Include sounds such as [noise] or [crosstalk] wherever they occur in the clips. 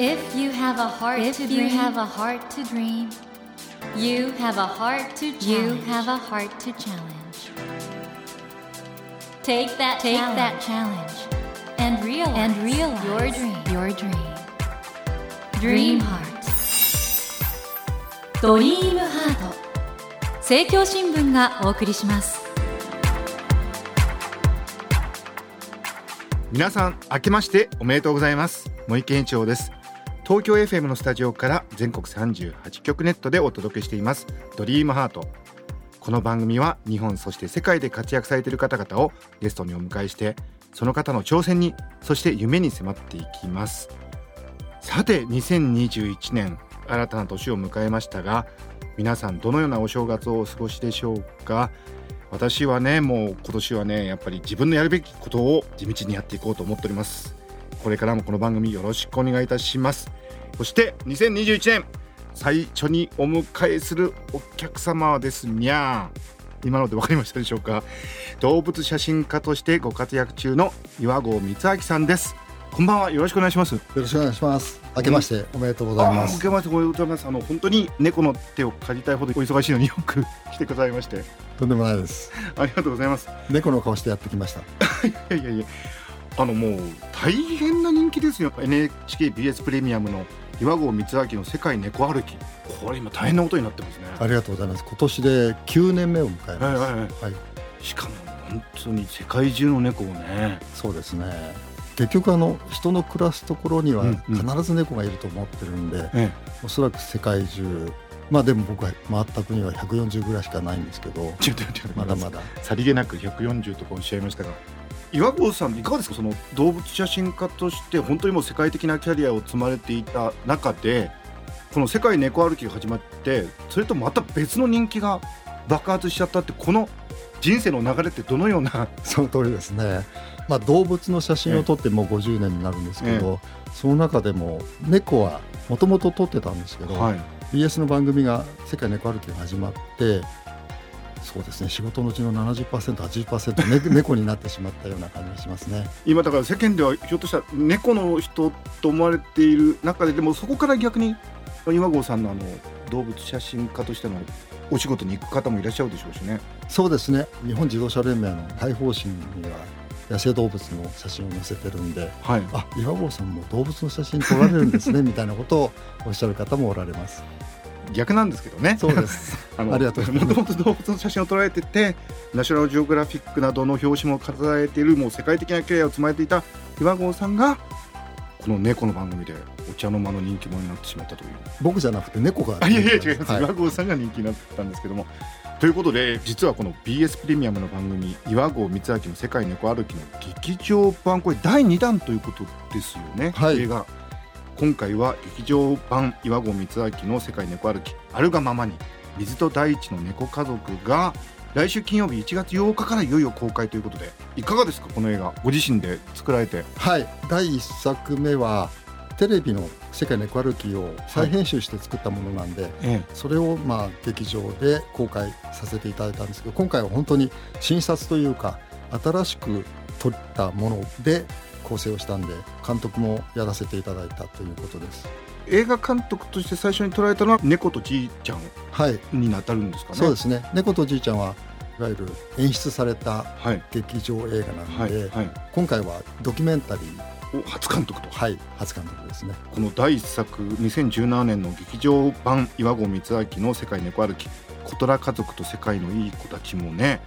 If you have a heart If to you dream, have a heart to dream, you have a heart to challenge. you have a heart to challenge. take that Take challenge that challenge and realize, and realize your dream. Your dream. Dream Dream Heart. Heart. ドリームハート政教新聞がお送りします皆さん明けましておめでとうございます森健一郎です東京 FM のスタジオから全国38局ネットでお届けしています。ドリームハート。この番組は日本そして世界で活躍されている方々をゲストにお迎えしてその方の挑戦にそして夢に迫っていきます。さて2021年新たな年を迎えましたが皆さんどのようなお正月をお過ごしでしょうか？私はねもう今年はねやっぱり自分のやるべきことを地道にやっていこうと思っております。これからもこの番組よろしくお願いいたします。そして2021年最初にお迎えするお客様はですにゃー。今ので分かりましたでしょうか？動物写真家としてご活躍中の岩合光明さんです。こんばんは。よろしくお願いします。よろしくお願いします。明けましておめでとうございます。明けましておめでとうございます。あの本当に猫の手を借りたいほどお忙しいのによく [laughs] 来てくださいまして。とんでもないです。ありがとうございます。猫の顔してやってきました。[laughs] いやいやいや。あのもう大変な人気ですよ。NHKBS プレミアムの岩合光明の世界猫歩き。これ今大変なことになってますね。ありがとうございます。今年で9年目を迎えます。はいはいはい。はい、しかも本当に世界中の猫をね。そうですね。結局あの人の暮らすところにはうんうん。必ず猫がいると思ってるんで、えおそらく世界中。まあでも僕は回った国は140ぐらいしかないんですけど。まだまだ。さりげなく140とかおっしゃいましたが岩合さんいかがですか？その動物写真家として本当にもう世界的なキャリアを積まれていた中でこの世界猫歩きが始まってそれとまた別の人気が爆発しちゃったってこの人生の流れってどのような？その通りですね。まあ動物の写真を撮ってもう50年になるんですけど、その中でも猫はもともと撮ってたんですけど、い BS の番組が「世界猫歩き」が始まってそうですね仕事のうちの 70%80%、ね、[laughs] 猫になってしまったような感じがしますね。今だから世間ではひょっとしたら猫の人と思われている中ででもそこから逆に岩合さんのあの動物写真家としてのお仕事に行く方もいらっしゃるでしょうしね。そうですね日本自動車連盟の大方針には野生動物の写真を載せてるんではい、あ岩合さんも動物の写真撮られるんですねみたいなことをおっしゃる方もおられます。逆なんですけどね。そうです。[laughs] あのありがとうございます。もともと動物の写真を捉えててナショナルジオグラフィックなどの表紙も飾えているもう世界的なキャリアを積まれていた岩合さんがこの猫の番組でお茶の間の人気者になってしまったという。僕じゃなくて猫があいやいや違います、はい。岩合さんが人気になったんですけども。ということで実はこの BS プレミアムの番組岩合光明の世界猫歩きの劇場版これ第2弾ということですよね、はい。映画今回は劇場版岩合光明の世界猫歩きあるがままに水と大地の猫家族が来週金曜日1月8日からいよいよ公開ということでいかがですかこの映画ご自身で作られて。はい第1作目はテレビの「世界猫歩き」を再編集して作ったものなんで、えそれをまあ劇場で公開させていただいたんですけど今回は本当に新撮というか新しく撮ったもので構成をしたんで監督もやらせていただいたということです。映画監督として最初に捉えたのは猫とじいちゃんはい、に当たるんですかね？そうですね。猫とじいちゃんはいわゆる演出されたはい。劇場映画なので、はい。はい、今回はドキュメンタリー。お初監督と。はい。初監督ですね。この第一作2017年の劇場版岩合光明の「世界猫歩き」「小虎家族と世界のいい子たち」もね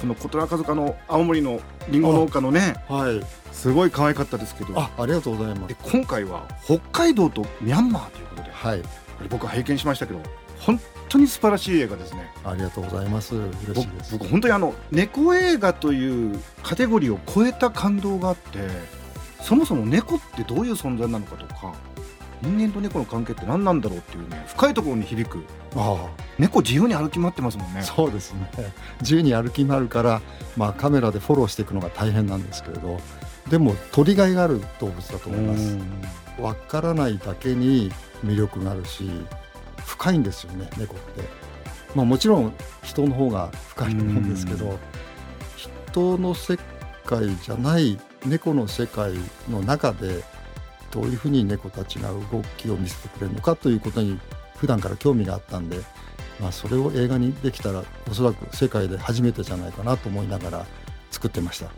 この小虎家族あの青森のりんご農家のね。はい。すごい可愛かったですけど。あありがとうございます。で今回は北海道とミャンマーということで。はい。僕は拝見しましたけど本当に素晴らしい映画ですね。ありがとうございます。嬉し僕いです。僕本当にあの猫映画というカテゴリーを超えた感動があってそもそも猫ってどういう存在なのかとか人間と猫の関係って何なんだろうっていうね深いところに響く。あ猫自由に歩き回ってますもんね。あそうですね。[laughs] 自由に歩き回るから、まあ、カメラでフォローしていくのが大変なんですけれどでも取りがいがある動物だと思います。わからないだけに魅力があるし深いんですよね猫って、まあ、もちろん人の方が深いと思うんですけど人の世界じゃない猫の世界の中でどういうふうに猫たちが動きを見せてくれるのかということに普段から興味があったんで、まあ、それを映画にできたらおそらく世界で初めてじゃないかなと思いながら作ってました。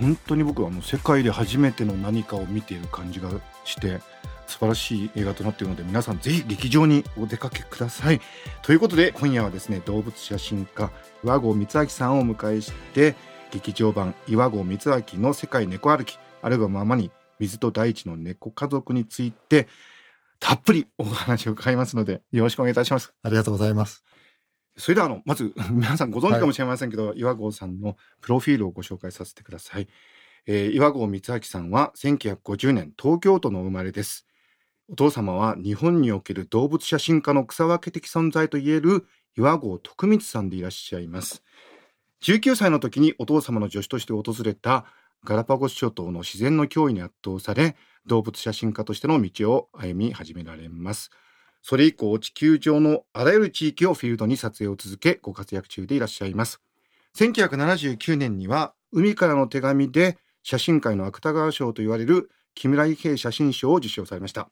本当に僕はもう世界で初めての何かを見ている感じがして素晴らしい映画となっているので皆さんぜひ劇場にお出かけください。ということで今夜はですね動物写真家岩合光明さんをお迎えして劇場版岩合光明の世界猫歩きあるがままに水と大地の猫家族についてたっぷりお話を伺いますのでよろしくお願いいたします。ありがとうございます。それではあのまず [laughs] 皆さんご存知かもしれませんけど、はい、岩合さんのプロフィールをご紹介させてください、えー、岩合光明さんは1950年東京都の生まれです。お父様は日本における動物写真家の草分け的存在といえる岩合徳光さんでいらっしゃいます。19歳の時にお父様の助手として訪れたガラパゴス諸島の自然の脅威に圧倒され動物写真家としての道を歩み始められます。それ以降地球上のあらゆる地域をフィールドに撮影を続けご活躍中でいらっしゃいます。1979年には海からの手紙で写真界の芥川賞と言われる木村伊兵衛写真賞を受賞されました。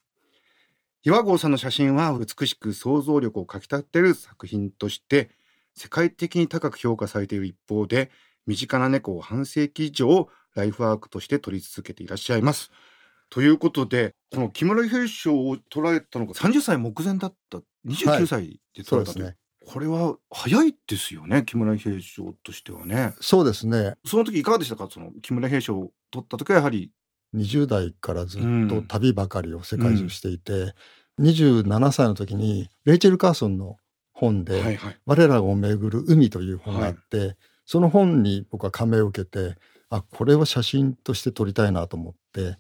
岩合さんの写真は美しく想像力をかきたてる作品として世界的に高く評価されている一方で身近な猫を半世紀以上ライフワークとして撮り続けていらっしゃいます。ということでこの木村平賞を捉えたのが30歳目前だった29歳で取られたと、はいね、これは早いですよね木村平賞としてはね。そうですね。その時いかがでしたか？その木村平賞を取った時はやはり。20代からずっと旅ばかりを世界中していて、うん、27歳の時にレイチェル・カーソンの本で「はいはい、我らをめぐる海」という本があって、はい、その本に僕は感銘を受けてあこれを写真として撮りたいなと思って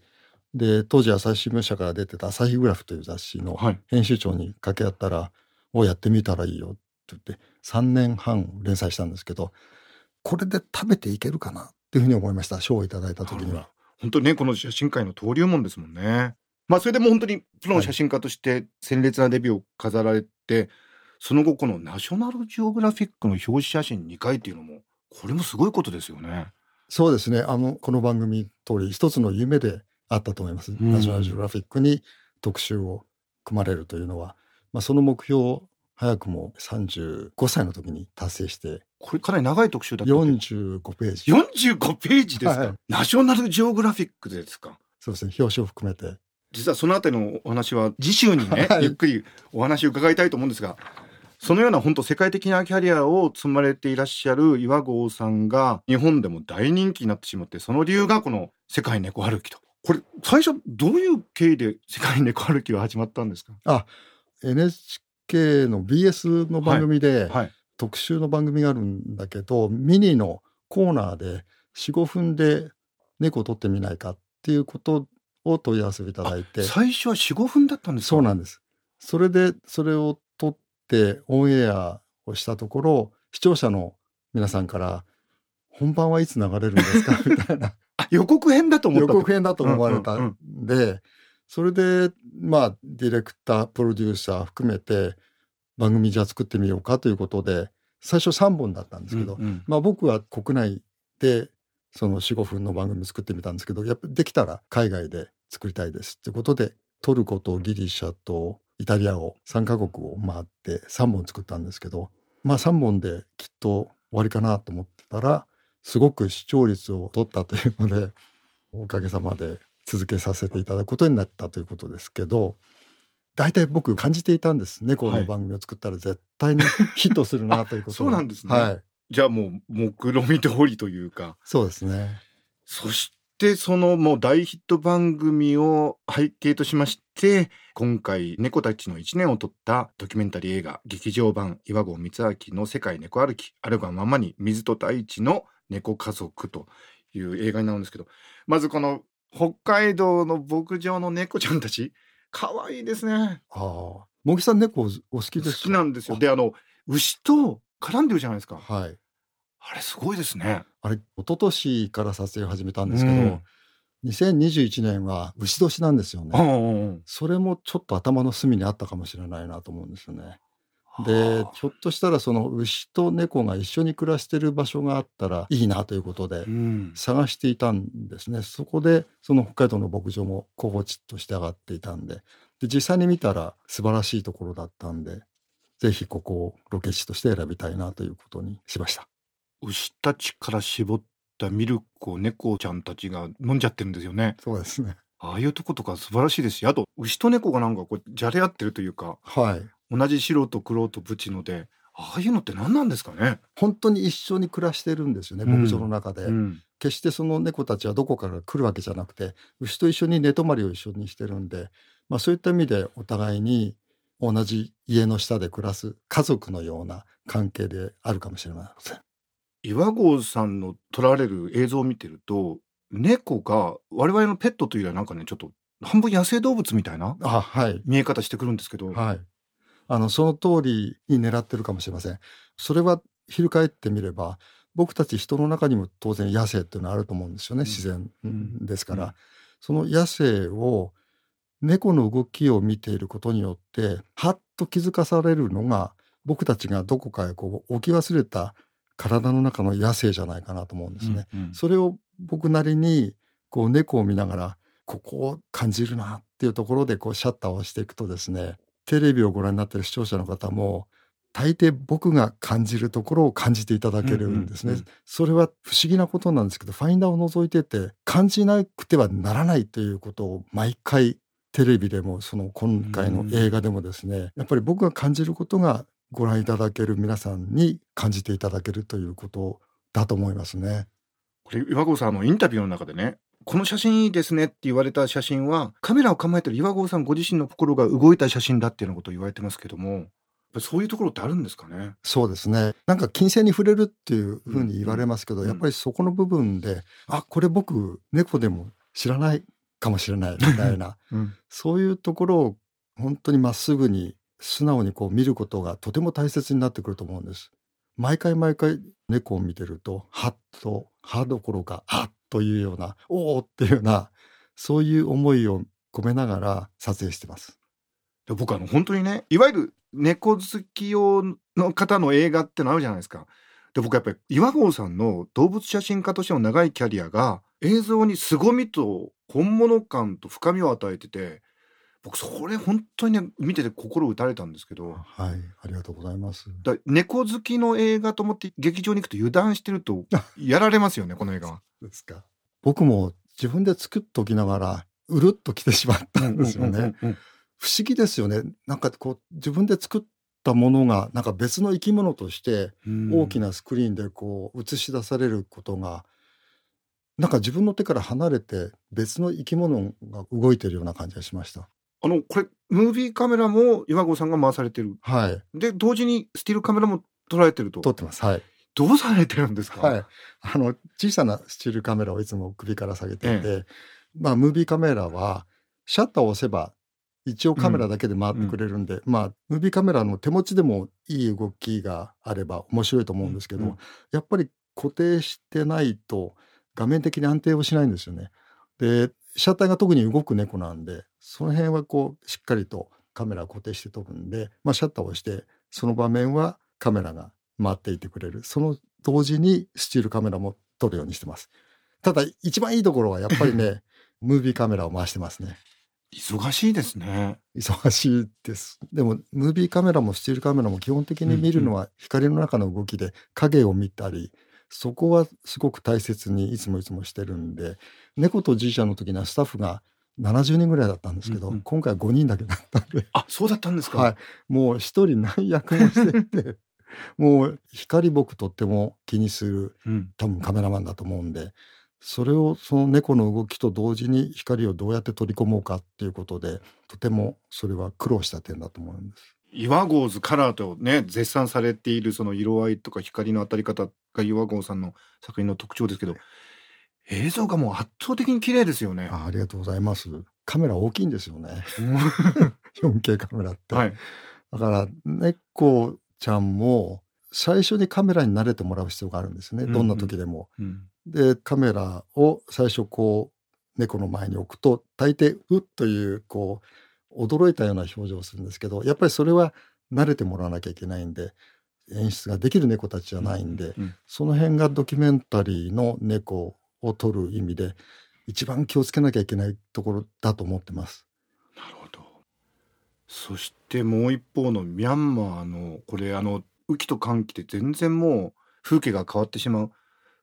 で当時朝日新聞社から出てた「朝日グラフ」という雑誌の編集長に掛け合ったら「を、やってみたらいいよ」って言って3年半連載したんですけどこれで食べていけるかなっていうふうに思いました賞をいただいた時には。本当にねこの写真界の登竜門ですもんね。まあそれでも本当にプロの写真家として鮮烈なデビューを飾られて、はい、その後このナショナルジオグラフィックの表紙写真2回っていうのもこれもすごいことですよね。そうですね。あのこの番組通り一つの夢であったと思います、うん、ナショナルジオグラフィックに特集を組まれるというのは、まあ、その目標を早くも35歳の時に達成してこれかなり長い特集だった45ページ。45ページですか、はい、ナショナルジオグラフィックですか？そうですね。表紙を含めて。実はそのあたりのお話は次週にね、はい、ゆっくりお話を伺いたいと思うんですがそのような本当世界的なキャリアを積まれていらっしゃる岩合さんが日本でも大人気になってしまってその理由がこの世界猫歩きと。これ最初どういう経緯で世界猫歩きは始まったんですか？あ NHK の BS の番組で、はいはい、特集の番組があるんだけどミニのコーナーで45分で猫を撮ってみないかっていうことを問い合わせいただいて。最初は45分だったんですそうなんです。それでそれを撮ってオンエアをしたところ視聴者の皆さんから「本番はいつ流れるんですか?」[laughs] みたいな。予告編だと思った。予告編だと思われたんで、うんうんうん、それでまあディレクタープロデューサー含めて番組じゃ作ってみようかということで最初3本だったんですけど、うんうん、まあ僕は国内でその45分の番組作ってみたんですけどやっぱできたら海外で作りたいですってことでトルコとギリシャとイタリアを3カ国を回って3本作ったんですけどまあ3本できっと終わりかなと思ってたらすごく視聴率を取ったというのでおかげさまで続けさせていただくことになったということですけど大体僕感じていたんです猫の番組を作ったら絶対に [laughs] ヒットするなということそうなんですね、はい、じゃあもう目論見通りというか。そうですね。そしてそのもう大ヒット番組を背景としまして今回猫たちの1年を撮ったドキュメンタリー映画劇場版岩合光明の世界猫歩きあるがままに水と大地の猫家族という映画になるんですけどまずこの北海道の牧場の猫ちゃんたち可愛いですね。ああ、茂木さん猫お好きです好きなんですよ。であの牛と絡んでるじゃないですか。はい。あれすごいですね。あれ一昨年から撮影を始めたんですけど、うん、2021年は牛年なんですよね。それもちょっと頭の隅にあったかもしれないなと思うんですよね。ではあ。ひょっとしたらその牛と猫が一緒に暮らしてる場所があったらいいなということでうん。探していたんですね。そこでその北海道の牧場も候補地として上がっていたんで。で実際に見たら素晴らしいところだったんでぜひここをロケ地として選びたいなということにしました牛たちから絞ったミルクを猫ちゃんたちが飲んじゃってるんですよね。そうですね。ああいうとことか素晴らしいですしあと牛と猫がなんかこうじゃれ合ってるというかはい。同じ白と黒とブチのでああいうのって何なんですかね、本当に一緒に暮らしてるんですよねうん。牧場の中で、うん。決してその猫たちはどこから来るわけじゃなくて牛と一緒に寝泊まりを一緒にしてるんで、まあ、そういった意味でお互いに同じ家の下で暮らす家族のような関係であるかもしれません。岩合さんの撮られる映像を見てると猫が我々のペットというよりはなんかねちょっと半分野生動物みたいなあはい、見え方してくるんですけど、はい、あのその通りに狙ってるかもしれません。それは翻ってみれば僕たち人の中にも当然野生っていうのはあると思うんですよね、うん。自然うん。ですから、うん。その野生を猫の動きを見ていることによってはっと気づかされるのが僕たちがどこかへこう置き忘れた体の中の野生じゃないかなと思うんですね。うんうんそれを僕なりにこう猫を見ながらここを感じるなっていうところでこうシャッターを押していくとですねテレビをご覧になっている視聴者の方も大抵僕が感じるところを感じていただけるんですね。うんうんうんそれは不思議なことなんですけどファインダーを覗いてて感じなくてはならないということを毎回テレビでもその今回の映画でもですねやっぱり僕が感じることがご覧いただける皆さんに感じていただけるということだと思いますね。これ岩合さんあのインタビューの中でねこの写真いいですねって言われた写真はカメラを構えてる岩合さんご自身の心が動いた写真だっていうようなことを言われてますけどもそういうところってあるんですかね？そうですね。なんか金銭に触れるっていうふうに言われますけど、うんやっぱりそこの部分で、あ、これ僕猫でも知らないかもしれないみたいな、[laughs] うんそういうところを本当にまっすぐに素直にこう見ることがとても大切になってくると思うんです。毎回毎回猫を見てると、はっと、はどころか、はっというような、おおっていうような、そういう思いを込めながら撮影してます。で僕あの本当にねいわゆる猫好き用の方の映画ってのあるじゃないですか。で僕やっぱり岩合さんの動物写真家としての長いキャリアが映像に凄みと本物感と深みを与えてて僕それ本当にね見てて心打たれたんですけどはい、ありがとうございます。だ猫好きの映画と思って劇場に行くと油断してるとやられますよね [laughs] この映画は。ですか。僕も自分で作っておきながら、うるっと来てしまったんですよね。不思議ですよね。なんかこう、自分で作ったものが、なんか別の生き物として、うん大きなスクリーンでこう、映し出されることが、なんか自分の手から離れて、別の生き物が動いてるような感じがしました。あのこれムービーカメラも岩合さんが回されてるはい。で同時にスティールカメラも捉えてると撮ってます。はい。どうされてるんですか、はい。あの、小さなスチールカメラをいつも首から下げていて、まあ、ムービーカメラは、シャッターを押せば、一応カメラだけで回ってくれるんで、まあ、ムービーカメラの手持ちでもいい動きがあれば面白いと思うんですけど、うんやっぱり固定してないと画面的に安定をしないんですよね。で、シャッターが特に動く猫なんで、その辺はこう、しっかりとカメラを固定して撮るんで、まあ、シャッターを押して、その場面はカメラが回っていてくれる。その同時にスチールカメラも撮るようにしてます。ただ、一番いいところはやっぱりね、[laughs] ムービーカメラを回してますね。忙しいですね。忙しいです。でも、ムービーカメラもスチールカメラも基本的に見るのは光の中の動きで影を見たり、そこはすごく大切にいつもいつもしてるんで、猫とじいちゃんの時にはスタッフが70人ぐらいだったんですけど、うんうん今回は5人だけだったんで、あ、そうだったんですか？はい。もう一人何役もしていて、[laughs] もう光僕とっても気にするうん。多分カメラマンだと思うんで、それをその猫の動きと同時に光をどうやって取り込もうかっていうことで、とてもそれは苦労した点だと思うんです。岩合図カラーとね絶賛されているその色合いとか光の当たり方が岩合さんの作品の特徴ですけど映像がもう圧倒的に綺麗ですよね。あありがとうございます。カメラ大きいんですよね。うん 4K カメラって。はい。だから猫ちゃんも最初にカメラに慣れてもらう必要があるんですね。どんな時でも。うんでカメラを最初こう猫の前に置くと大抵うっというこう驚いたような表情をするんですけどやっぱりそれは慣れてもらわなきゃいけないんで演出ができる猫たちじゃないんで、うんその辺がドキュメンタリーの猫を撮る意味で一番気をつけなきゃいけないところだと思ってます。なるほどそしてもう一方のミャンマーのこれあの雨季と乾季で全然もう風景が変わってしまう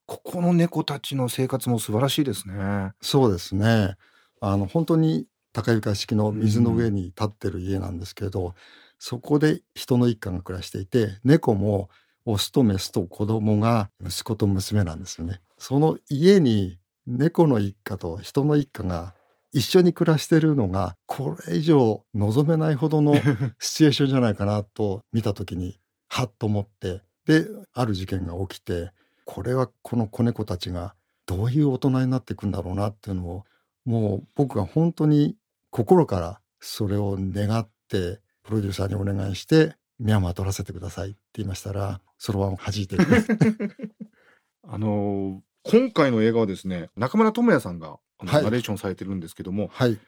ここの猫たちの生活も素晴らしいですね。そうですねあの本当に高床式の水の上に立ってる家なんですけど、そこで人の一家が暮らしていて猫もオスとメスと子供が息子と娘なんですよね。その家に猫の一家と人の一家が一緒に暮らしてるのがこれ以上望めないほどの [laughs] シチュエーションじゃないかなと見た時にはっと思ってである事件が起きてこれはこの子猫たちがどういう大人になっていくんだろうなっていうのをもう僕が本当に心からそれを願ってプロデューサーにお願いしてミャンマー撮らせてくださいって言いましたらそろばんを弾いて [laughs] あの今回の映画はですね中村智也さんがナレーションされてるんですけどもはい。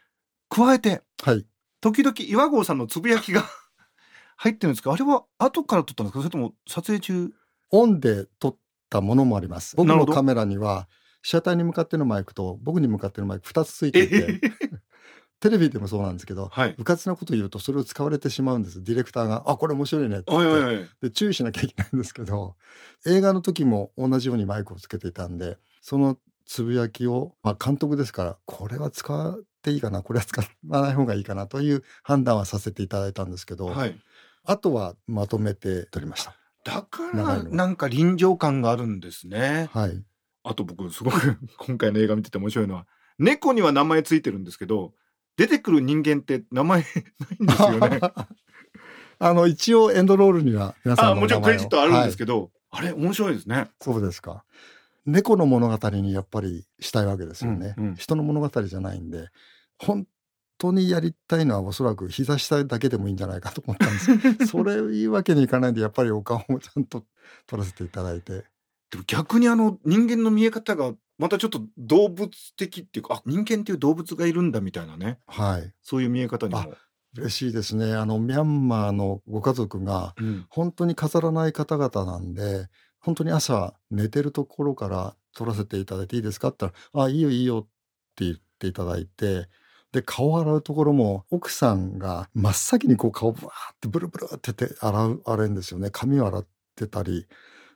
加えてはい。時々岩合さんのつぶやきが [laughs] 入ってるんですかあれは後から撮ったんですか？それとも撮影中？オンで撮ったものもあります。僕のカメラには被写体に向かってのマイクと僕に向かってのマイク2つついていてテレビでもそうなんですけどはい。部活なこと言うとそれを使われてしまうんですディレクターが「あこれ面白いね」って。で注意しなきゃいけないんですけど映画の時も同じようにマイクをつけていたんでそのつぶやきを、まあ、監督ですからこれは使っていいかなこれは使わない方がいいかなという判断はさせていただいたんですけど、はい。あとはまとめて撮りました。だからなんか臨場感があるんですね。はい、あと僕すごく今回の映画見てて面白いのは猫には名前ついてるんですけど出てくる人間って名前 [laughs] ないんですよね。[laughs] あの一応エンドロールには皆さんもちろんクレジットあるんですけけど、あれ面白いですね。ど、そうですか。猫の物語にやっぱりしたいわけですよね、うんうん。人の物語じゃないんで本当にやりたいのはおそらく膝下だけでもいいんじゃないかと思ったんです。[laughs] それいいわけにいかないんでやっぱりお顔もちゃんと撮らせていただいて。でも逆にあの人間の見え方がまたちょっと動物的っていうかあ人間っていう動物がいるんだみたいなね。はい。そういう見え方にも。嬉しいですね。あのミャンマーのご家族がうん。本当に飾らない方々なんで本当に朝寝てるところから撮らせていただいていいですかって言ったら「あいいよいいよ」って言っていただいてで顔洗うところも奥さんが真っ先にこう顔ブワーってブルブルってて洗う洗うんですよね。髪を洗ってたり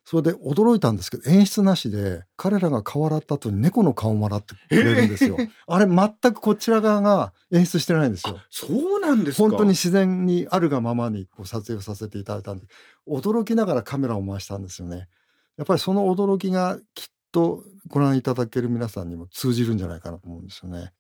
それで驚いたんですけど演出なしで彼らが顔洗った後に猫の顔も洗ってくれるんですよ。あれ全くこちら側が演出してないんですよ。そうなんですか。本当に自然にあるがままにこう撮影をさせていただいたんで驚きながらカメラを回したんですよね。やっぱりその驚きがきっとご覧いただける皆さんにも通じるんじゃないかなと思うんですよね。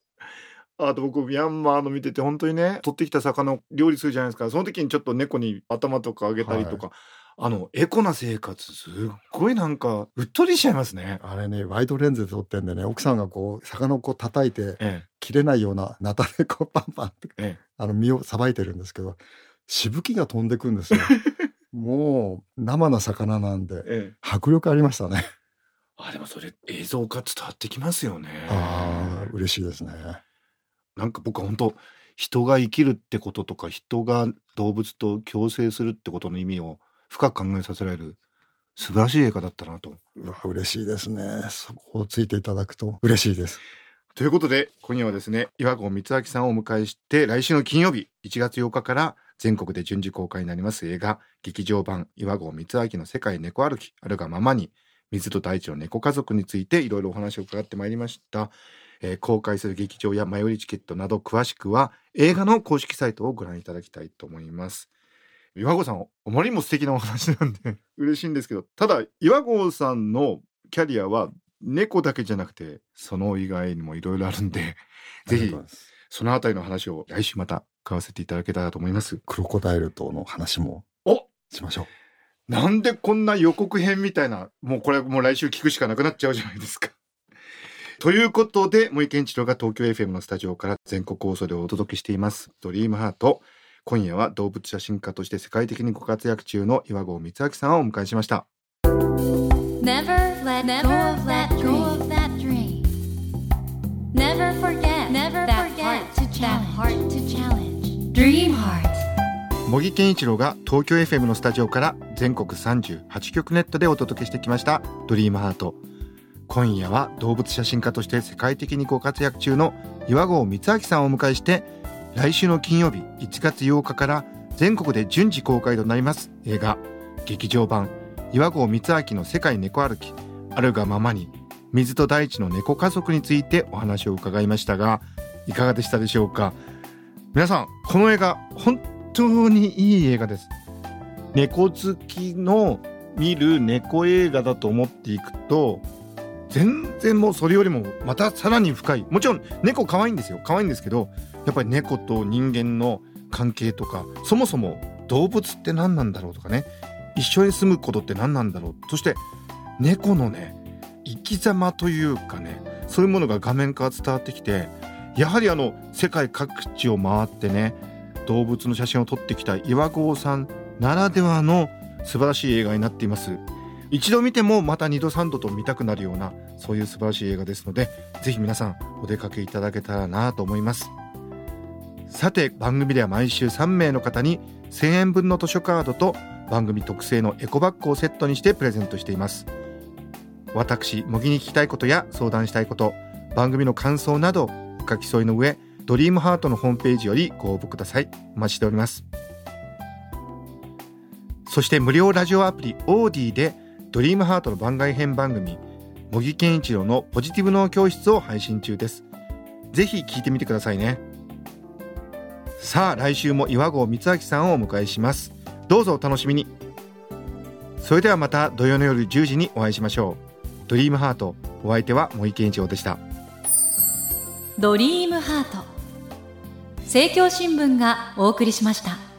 あと僕ミャンマーの見てて本当にね取ってきた魚を料理するじゃないですかその時にちょっと猫に頭とかあげたりとか、あのエコな生活すっごいなんかうっとりしちゃいますね。あれねワイドレンズで撮ってんでね奥さんがこう魚をこう叩いてえ切れないようなナタでこうパンパンってええあの身をさばいてるんですけどしぶきが飛んでくんですよ。[laughs] もう生な魚なんでえええ迫力ありましたね。あでもそれ映像化伝わってきますよね。ああ嬉しいですね。なんか僕は本当人が生きるってこととか人が動物と共生するってことの意味を深く考えさせられる素晴らしい映画だったなと。うわ嬉しいですね。そこをついていただくと嬉しいです。ということで今夜はですね岩合光明さんをお迎えして来週の金曜日1月8日から全国で順次公開になります映画劇場版岩合光明の世界猫歩きあるがままに水と大地の猫家族についていろいろお話を伺ってまいりました、えー公開する劇場や前売りチケットなど詳しくは映画の公式サイトをご覧いただきたいと思います岩合さんあまりにも素敵なお話なんで。[laughs] 嬉しいんですけどただ岩合さんのキャリアは猫だけじゃなくてその以外にもいろいろあるんで [laughs] ぜひそのあたりの話を来週また買わせていただけたらと思います。クロコダイル島の話もお！しましょう。なんでこんな予告編みたいなもうこれもう来週聞くしかなくなっちゃうじゃないですか。[laughs] ということで森健一郎が東京 FM のスタジオから全国放送でお届けしています「ドリームハート今夜は動物写真家として世界的にご活躍中の岩合光明さんをお迎えしました Never let go of that dream. Never forget that heart to challenge. Dream heart. 茂木健一郎が東京 FM のスタジオから全国38局ネットでお届けしてきましたドリームハート今夜は動物写真家として世界的にご活躍中の岩合光明さんをお迎えして来週の金曜日1月8日から全国で順次公開となります映画。劇場版岩合光明の世界猫歩きあるがままに水と大地の猫家族についてお話を伺いましたがいかがでしたでしょうか？皆さんこの映画本当にいい映画です。猫好きの見る猫映画だと思っていくと全然もうそれよりもまたさらに深い。もちろん猫可愛いんですよ。可愛いんですけどやっぱり猫と人間の関係とかそもそも動物って何なんだろうとかね一緒に住むことって何なんだろうそして猫のね生き様というかねそういうものが画面から伝わってきてやはりあの世界各地を回ってね動物の写真を撮ってきた岩合さんならではの素晴らしい映画になっています。一度見てもまた二度三度と見たくなるようなそういう素晴らしい映画ですのでぜひ皆さんお出かけいただけたらなと思います。さて番組では毎週3名の方に1000円分の図書カードと番組特製のエコバッグをセットにしてプレゼントしています。私模擬に聞きたいことや相談したいこと番組の感想などお書き添えの上ドリームハートのホームページよりご応募ください。お待ちしております。そして無料ラジオアプリオーディでドリームハートの番外編番組茂木健一郎のポジティブ脳教室を配信中です。ぜひ聞いてみてくださいね。さあ来週も岩合光明さんをお迎えします。どうぞお楽しみに。それではまた土曜の夜10時にお会いしましょう。ドリームハート。お相手は茂木健一郎でした。ドリームハート。政教新聞がお送りしました。